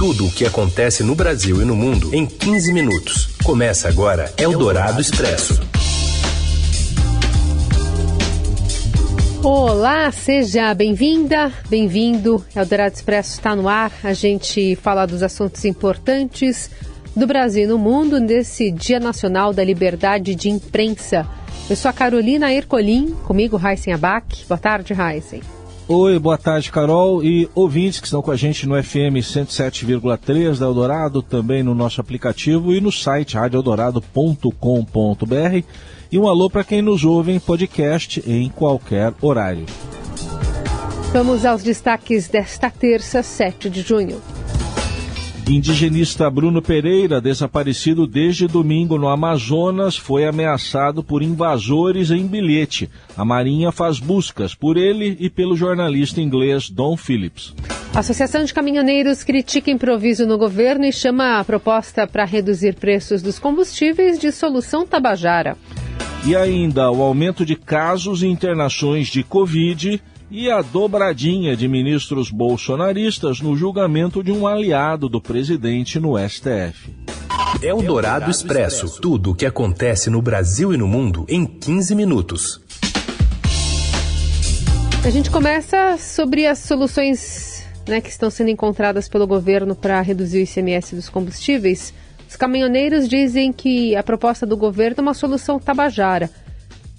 Tudo o que acontece no Brasil e no mundo em 15 minutos. Começa agora Eldorado Expresso. Olá, seja bem-vinda, bem-vindo. Eldorado Expresso está no ar. A gente fala dos assuntos importantes do Brasil e no mundo nesse Dia Nacional da Liberdade de Imprensa. Eu sou a Carolina Ercolim, comigo Raíssen Abac. Boa tarde, Raíssen. Oi, boa tarde, Carol e ouvintes que estão com a gente no FM 107,3 da Eldorado, também no nosso aplicativo e no site radioeldorado.com.br. E um alô para quem nos ouve em podcast em qualquer horário. Vamos aos destaques desta terça, 7 de junho. Indigenista Bruno Pereira, desaparecido desde domingo no Amazonas, foi ameaçado por invasores em bilhete. A Marinha faz buscas por ele e pelo jornalista inglês Don Phillips. A Associação de Caminhoneiros critica improviso no governo e chama a proposta para reduzir preços dos combustíveis de solução tabajara. E ainda o aumento de casos e internações de Covid e a dobradinha de ministros bolsonaristas no julgamento de um aliado do presidente no STF. É o Dourado Expresso. Tudo o que acontece no Brasil e no mundo em 15 minutos. A gente começa sobre as soluções né, que estão sendo encontradas pelo governo para reduzir o ICMS dos combustíveis. Os caminhoneiros dizem que a proposta do governo é uma solução tabajara.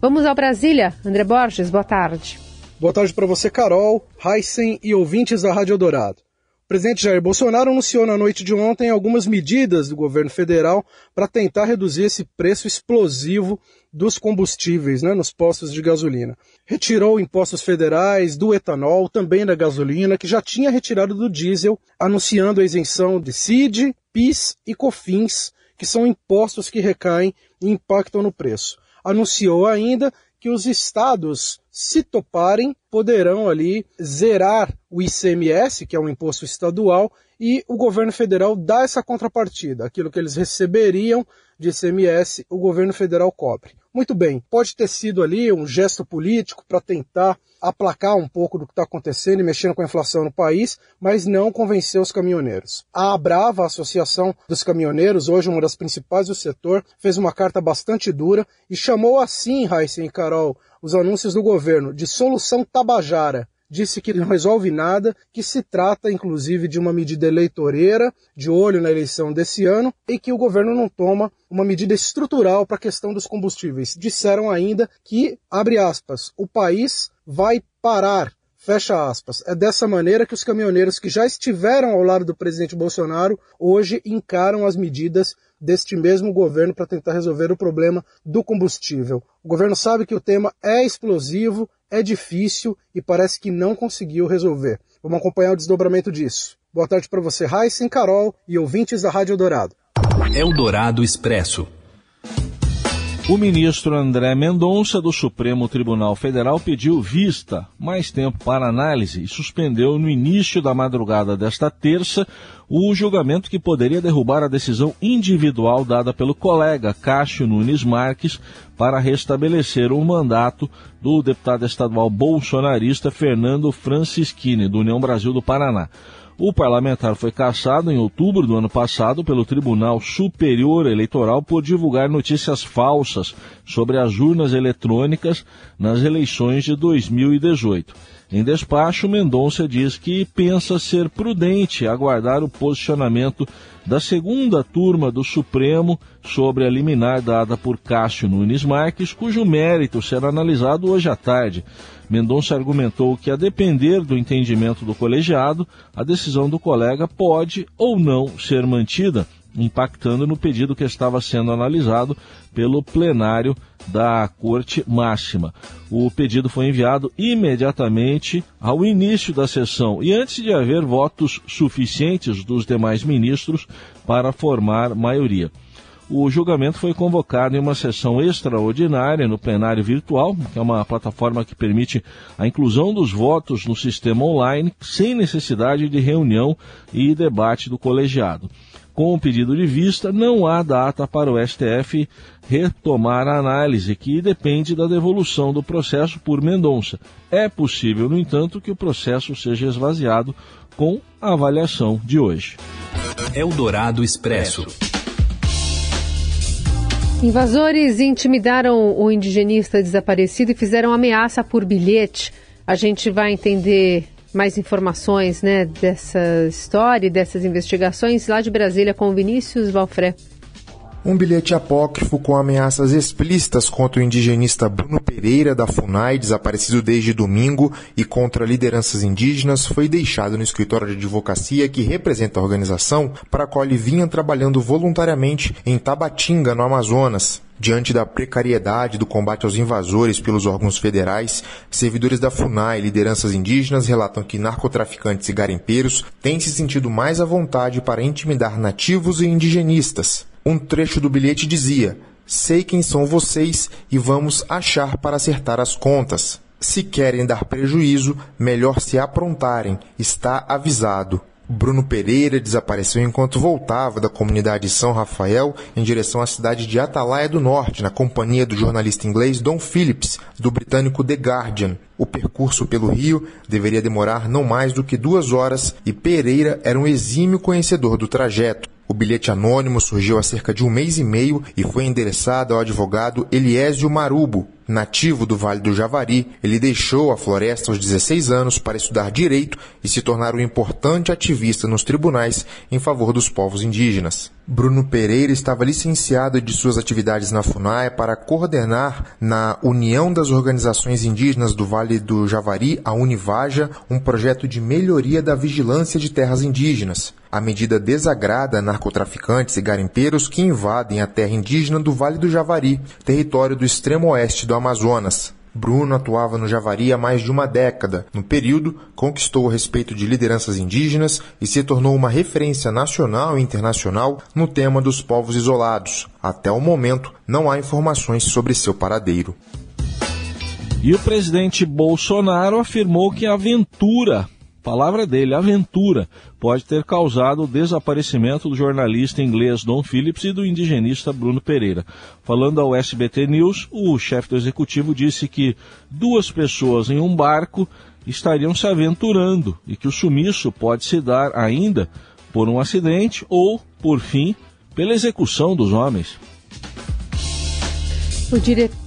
Vamos ao Brasília. André Borges, boa tarde. Boa tarde para você, Carol, Heisen e ouvintes da Rádio Dourado. O presidente Jair Bolsonaro anunciou na noite de ontem algumas medidas do governo federal para tentar reduzir esse preço explosivo dos combustíveis né, nos postos de gasolina. Retirou impostos federais do etanol, também da gasolina, que já tinha retirado do diesel, anunciando a isenção de CID, PIS e COFINS, que são impostos que recaem e impactam no preço. Anunciou ainda que os estados, se toparem, poderão ali zerar o ICMS, que é um imposto estadual, e o governo federal dá essa contrapartida. Aquilo que eles receberiam de ICMS, o governo federal cobre. Muito bem, pode ter sido ali um gesto político para tentar aplacar um pouco do que está acontecendo e mexendo com a inflação no país, mas não convenceu os caminhoneiros. A Abrava, a Associação dos Caminhoneiros, hoje uma das principais do setor, fez uma carta bastante dura e chamou assim, Raíssa e Carol, os anúncios do governo de solução tabajara disse que não resolve nada, que se trata inclusive de uma medida eleitoreira, de olho na eleição desse ano, e que o governo não toma uma medida estrutural para a questão dos combustíveis. Disseram ainda que, abre aspas, o país vai parar Fecha aspas. É dessa maneira que os caminhoneiros que já estiveram ao lado do presidente Bolsonaro hoje encaram as medidas deste mesmo governo para tentar resolver o problema do combustível. O governo sabe que o tema é explosivo, é difícil e parece que não conseguiu resolver. Vamos acompanhar o desdobramento disso. Boa tarde para você, Raíssen, Carol e ouvintes da Rádio Dourado. Eldorado Expresso. O ministro André Mendonça, do Supremo Tribunal Federal, pediu vista, mais tempo para análise, e suspendeu no início da madrugada desta terça o julgamento que poderia derrubar a decisão individual dada pelo colega Cássio Nunes Marques para restabelecer o mandato do deputado estadual bolsonarista Fernando Francischini, do União Brasil do Paraná. O parlamentar foi cassado em outubro do ano passado pelo Tribunal Superior Eleitoral por divulgar notícias falsas sobre as urnas eletrônicas nas eleições de 2018. Em despacho, Mendonça diz que pensa ser prudente aguardar o posicionamento da segunda turma do Supremo sobre a liminar dada por Cássio Nunes Marques, cujo mérito será analisado hoje à tarde. Mendonça argumentou que, a depender do entendimento do colegiado, a decisão do colega pode ou não ser mantida impactando no pedido que estava sendo analisado pelo plenário da Corte Máxima. O pedido foi enviado imediatamente ao início da sessão e antes de haver votos suficientes dos demais ministros para formar maioria. O julgamento foi convocado em uma sessão extraordinária no plenário virtual, que é uma plataforma que permite a inclusão dos votos no sistema online sem necessidade de reunião e debate do colegiado com o pedido de vista, não há data para o STF retomar a análise, que depende da devolução do processo por Mendonça. É possível, no entanto, que o processo seja esvaziado com a avaliação de hoje. Eldorado Expresso. Invasores intimidaram o indigenista desaparecido e fizeram ameaça por bilhete. A gente vai entender mais informações né, dessa história e dessas investigações lá de Brasília com Vinícius Valfré. Um bilhete apócrifo com ameaças explícitas contra o indigenista Bruno Pereira da FUNAI, desaparecido desde domingo, e contra lideranças indígenas, foi deixado no escritório de advocacia que representa a organização para a qual ele vinha trabalhando voluntariamente em Tabatinga, no Amazonas. Diante da precariedade do combate aos invasores pelos órgãos federais, servidores da FUNAI e lideranças indígenas relatam que narcotraficantes e garimpeiros têm se sentido mais à vontade para intimidar nativos e indigenistas. Um trecho do bilhete dizia: Sei quem são vocês e vamos achar para acertar as contas. Se querem dar prejuízo, melhor se aprontarem, está avisado. Bruno Pereira desapareceu enquanto voltava da comunidade São Rafael em direção à cidade de Atalaia do Norte, na companhia do jornalista inglês Don Phillips, do britânico The Guardian. O percurso pelo rio deveria demorar não mais do que duas horas e Pereira era um exímio conhecedor do trajeto. O bilhete anônimo surgiu há cerca de um mês e meio e foi endereçado ao advogado Eliésio Marubo. Nativo do Vale do Javari, ele deixou a floresta aos 16 anos para estudar direito e se tornar um importante ativista nos tribunais em favor dos povos indígenas. Bruno Pereira estava licenciado de suas atividades na FUNAI para coordenar na União das Organizações Indígenas do Vale do Javari, a Univaja, um projeto de melhoria da vigilância de terras indígenas. A medida desagrada narcotraficantes e garimpeiros que invadem a terra indígena do Vale do Javari, território do extremo oeste do Amazonas. Bruno atuava no Javari há mais de uma década. No período, conquistou o respeito de lideranças indígenas e se tornou uma referência nacional e internacional no tema dos povos isolados. Até o momento, não há informações sobre seu paradeiro. E o presidente Bolsonaro afirmou que a aventura palavra dele, aventura, pode ter causado o desaparecimento do jornalista inglês Don Phillips e do indigenista Bruno Pereira. Falando ao SBT News, o chefe do executivo disse que duas pessoas em um barco estariam se aventurando e que o sumiço pode se dar ainda por um acidente ou, por fim, pela execução dos homens. O diretor é,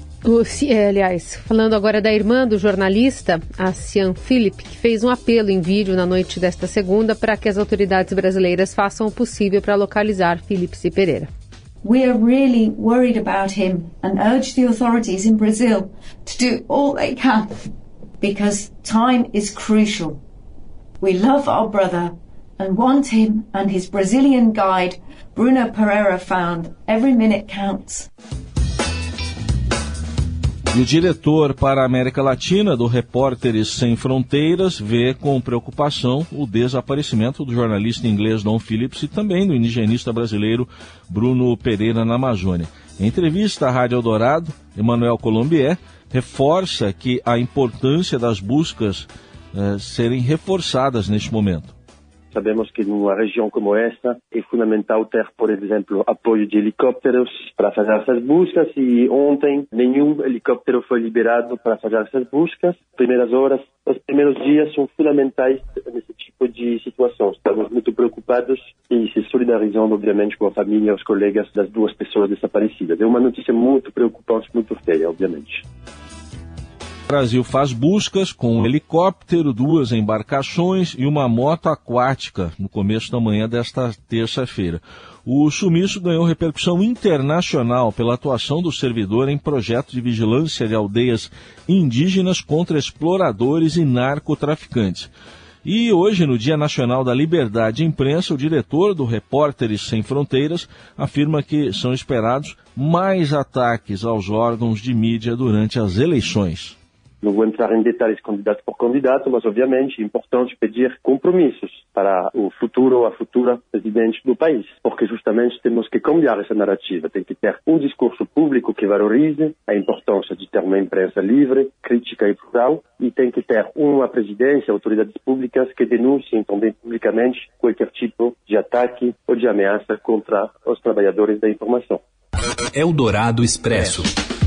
aliás, falando agora da irmã do jornalista, a Cian Philip, que fez um apelo em vídeo na noite desta segunda para que as autoridades brasileiras façam o possível para localizar Phillips e Pereira. We are really worried about him and urge the authorities in Brazil to do all they can because time is crucial. We love our brother and want him and his Brazilian guide, Bruno Pereira, found. Every minute counts. E o diretor para a América Latina do Repórteres Sem Fronteiras vê com preocupação o desaparecimento do jornalista inglês Don Phillips e também do indigenista brasileiro Bruno Pereira na Amazônia. Em entrevista à Rádio Eldorado, Emmanuel Colombier reforça que a importância das buscas eh, serem reforçadas neste momento. Sabemos que numa região como esta é fundamental ter, por exemplo, apoio de helicópteros para fazer essas buscas e ontem nenhum helicóptero foi liberado para fazer essas buscas. Primeiras horas, os primeiros dias são fundamentais nesse tipo de situação. Estamos muito preocupados e se solidarizando, obviamente, com a família e os colegas das duas pessoas desaparecidas. É uma notícia muito preocupante, muito feia, obviamente. Brasil faz buscas com um helicóptero, duas embarcações e uma moto aquática no começo da manhã desta terça-feira. O sumiço ganhou repercussão internacional pela atuação do servidor em projeto de vigilância de aldeias indígenas contra exploradores e narcotraficantes. E hoje, no Dia Nacional da Liberdade de Imprensa, o diretor do Repórteres Sem Fronteiras afirma que são esperados mais ataques aos órgãos de mídia durante as eleições. Não vou entrar em detalhes candidato por candidato, mas obviamente é importante pedir compromissos para o futuro ou a futura presidente do país, porque justamente temos que cambiar essa narrativa. Tem que ter um discurso público que valorize a importância de ter uma imprensa livre, crítica e plural, e tem que ter uma presidência, autoridades públicas que denunciem também publicamente qualquer tipo de ataque ou de ameaça contra os trabalhadores da informação. Eldorado Expresso.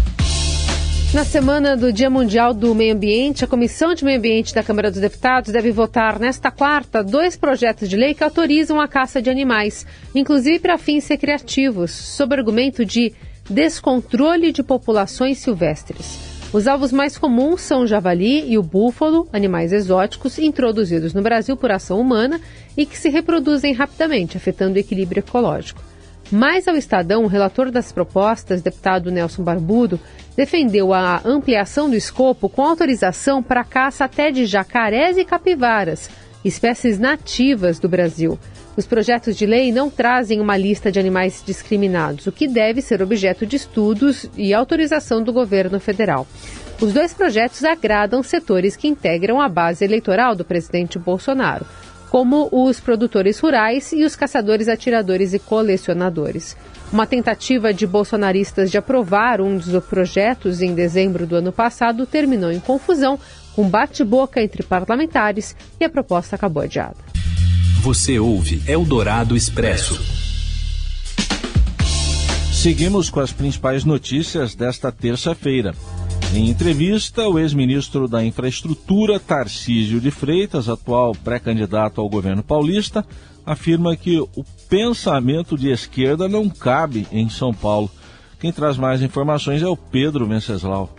Na semana do Dia Mundial do Meio Ambiente, a Comissão de Meio Ambiente da Câmara dos Deputados deve votar nesta quarta dois projetos de lei que autorizam a caça de animais, inclusive para fins recreativos, sob argumento de descontrole de populações silvestres. Os alvos mais comuns são o javali e o búfalo, animais exóticos introduzidos no Brasil por ação humana e que se reproduzem rapidamente, afetando o equilíbrio ecológico. Mais ao Estadão, o relator das propostas, deputado Nelson Barbudo, defendeu a ampliação do escopo com autorização para caça até de jacarés e capivaras, espécies nativas do Brasil. Os projetos de lei não trazem uma lista de animais discriminados, o que deve ser objeto de estudos e autorização do governo federal. Os dois projetos agradam setores que integram a base eleitoral do presidente Bolsonaro como os produtores rurais e os caçadores, atiradores e colecionadores. Uma tentativa de bolsonaristas de aprovar um dos projetos em dezembro do ano passado terminou em confusão, com bate-boca entre parlamentares e a proposta acabou adiada. Você ouve Eldorado Expresso. Seguimos com as principais notícias desta terça-feira. Em entrevista, o ex-ministro da Infraestrutura, Tarcísio de Freitas, atual pré-candidato ao governo paulista, afirma que o pensamento de esquerda não cabe em São Paulo. Quem traz mais informações é o Pedro Venceslau.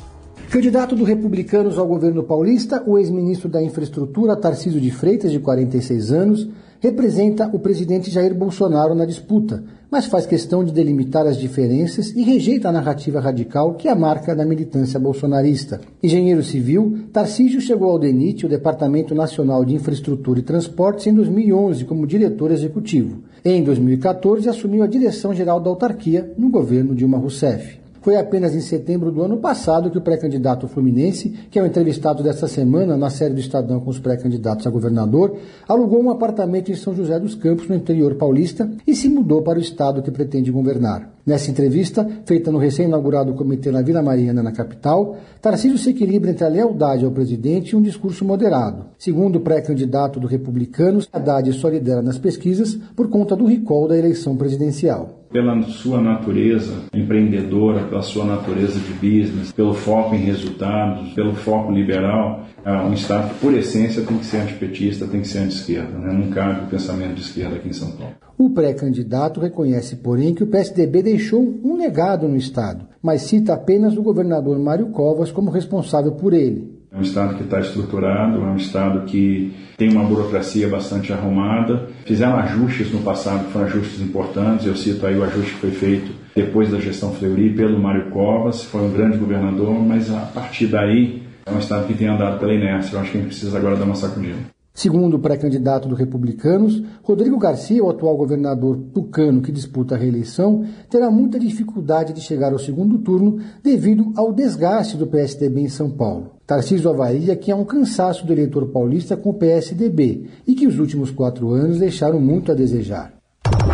Candidato do Republicanos ao governo paulista, o ex-ministro da Infraestrutura, Tarcísio de Freitas, de 46 anos, representa o presidente Jair Bolsonaro na disputa, mas faz questão de delimitar as diferenças e rejeita a narrativa radical que é a marca da militância bolsonarista. Engenheiro civil, Tarcísio chegou ao DENIT, o Departamento Nacional de Infraestrutura e Transportes, em 2011 como diretor executivo. Em 2014, assumiu a direção-geral da autarquia no governo Dilma Rousseff. Foi apenas em setembro do ano passado que o pré-candidato fluminense, que é o entrevistado desta semana na série do Estadão com os pré-candidatos a governador, alugou um apartamento em São José dos Campos, no interior paulista, e se mudou para o estado que pretende governar. Nessa entrevista, feita no recém-inaugurado comitê na Vila Mariana, na capital, Tarcísio se equilibra entre a lealdade ao presidente e um discurso moderado. Segundo o pré-candidato do Republicanos, Haddad só lidera nas pesquisas por conta do recall da eleição presidencial pela sua natureza empreendedora, pela sua natureza de business, pelo foco em resultados, pelo foco liberal, é um Estado que, por essência, tem que ser antipetista, tem que ser anti-esquerda. Né? Não cabe o pensamento de esquerda aqui em São Paulo. O pré-candidato reconhece, porém, que o PSDB deixou um legado no Estado, mas cita apenas o governador Mário Covas como responsável por ele. É um Estado que está estruturado, é um Estado que tem uma burocracia bastante arrumada. Fizeram ajustes no passado foram ajustes importantes. Eu cito aí o ajuste que foi feito depois da gestão Fleury pelo Mário Covas, foi um grande governador, mas a partir daí é um Estado que tem andado pela inércia. Eu acho que a gente precisa agora dar uma sacudida. Segundo o pré-candidato do Republicanos, Rodrigo Garcia, o atual governador tucano que disputa a reeleição, terá muita dificuldade de chegar ao segundo turno devido ao desgaste do PSDB em São Paulo. Tarcísio avalia que há um cansaço do eleitor paulista com o PSDB e que os últimos quatro anos deixaram muito a desejar.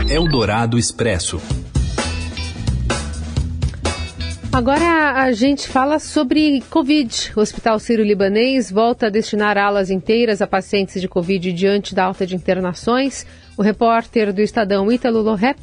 Eldorado Expresso. Agora a gente fala sobre Covid. O Hospital Sírio-Libanês volta a destinar alas inteiras a pacientes de Covid diante da alta de internações. O repórter do Estadão Ítalo Loré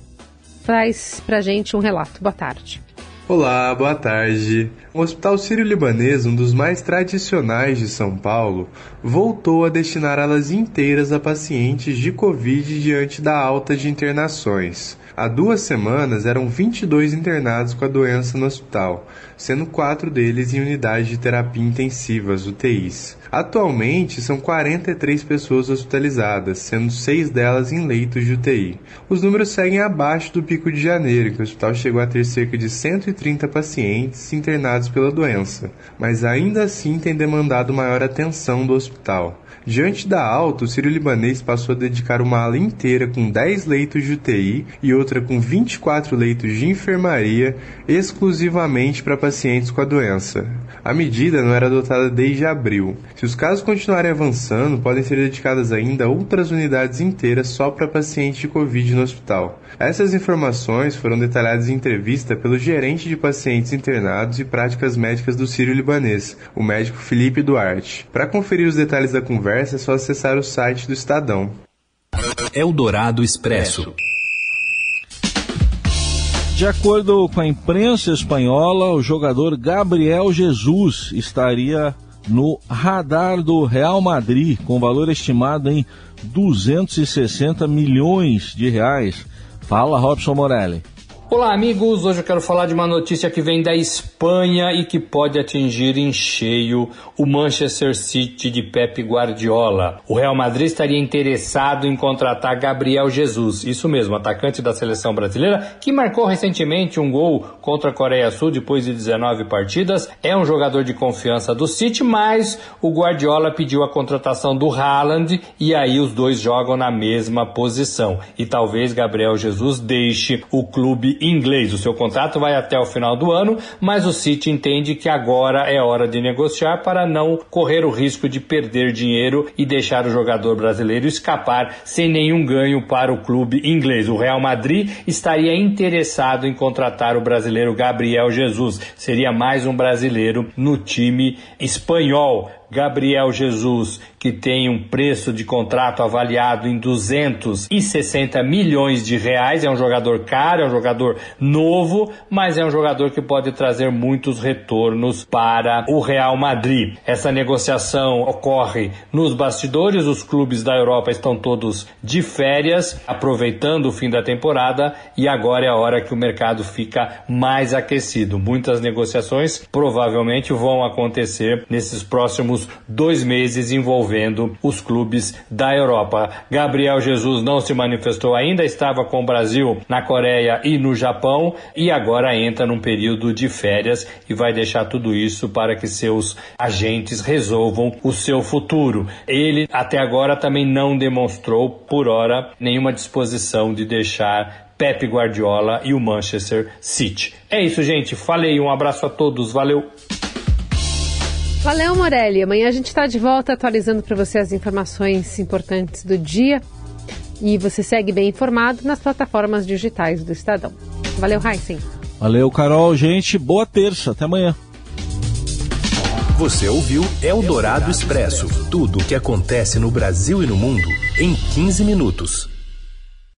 traz pra gente um relato. Boa tarde. Olá, boa tarde. O Hospital Sírio-Libanês, um dos mais tradicionais de São Paulo, voltou a destinar alas inteiras a pacientes de Covid diante da alta de internações. Há duas semanas eram 22 internados com a doença no hospital, sendo quatro deles em unidade de terapia intensivas, UTIs. Atualmente são 43 pessoas hospitalizadas, sendo seis delas em leitos de UTI. Os números seguem abaixo do pico de janeiro, que o hospital chegou a ter cerca de 130 pacientes internados pela doença, mas ainda assim tem demandado maior atenção do hospital. Diante da alta, o sírio-libanês passou a dedicar uma ala inteira com 10 leitos de UTI e outra com 24 leitos de enfermaria exclusivamente para pacientes com a doença. A medida não era adotada desde abril. Se os casos continuarem avançando, podem ser dedicadas ainda outras unidades inteiras só para pacientes de Covid no hospital. Essas informações foram detalhadas em entrevista pelo gerente de pacientes internados e práticas médicas do Sírio-Libanês, o médico Felipe Duarte. Para conferir os detalhes da conversa, é só acessar o site do Estadão. Eldorado Expresso. De acordo com a imprensa espanhola, o jogador Gabriel Jesus estaria no radar do Real Madrid, com valor estimado em 260 milhões de reais. Fala, Robson Morelli. Olá, amigos. Hoje eu quero falar de uma notícia que vem da Espanha e que pode atingir em cheio o Manchester City de Pep Guardiola. O Real Madrid estaria interessado em contratar Gabriel Jesus, isso mesmo, atacante da seleção brasileira, que marcou recentemente um gol contra a Coreia Sul depois de 19 partidas. É um jogador de confiança do City, mas o Guardiola pediu a contratação do Haaland e aí os dois jogam na mesma posição. E talvez Gabriel Jesus deixe o clube inglês. O seu contrato vai até o final do ano, mas o City entende que agora é hora de negociar para não correr o risco de perder dinheiro e deixar o jogador brasileiro escapar sem nenhum ganho para o clube inglês. O Real Madrid estaria interessado em contratar o brasileiro Gabriel Jesus. Seria mais um brasileiro no time espanhol. Gabriel Jesus, que tem um preço de contrato avaliado em 260 milhões de reais, é um jogador caro, é um jogador novo, mas é um jogador que pode trazer muitos retornos para o Real Madrid. Essa negociação ocorre nos bastidores, os clubes da Europa estão todos de férias, aproveitando o fim da temporada e agora é a hora que o mercado fica mais aquecido. Muitas negociações provavelmente vão acontecer nesses próximos últimos dois meses envolvendo os clubes da Europa. Gabriel Jesus não se manifestou ainda, estava com o Brasil na Coreia e no Japão e agora entra num período de férias e vai deixar tudo isso para que seus agentes resolvam o seu futuro. Ele até agora também não demonstrou, por hora, nenhuma disposição de deixar Pep Guardiola e o Manchester City. É isso, gente. Falei, um abraço a todos, valeu! Valeu, Morelli. Amanhã a gente está de volta atualizando para você as informações importantes do dia. E você segue bem informado nas plataformas digitais do Estadão. Valeu, Heisen. Valeu, Carol. Gente, boa terça. Até amanhã. Você ouviu Eldorado Expresso tudo o que acontece no Brasil e no mundo em 15 minutos.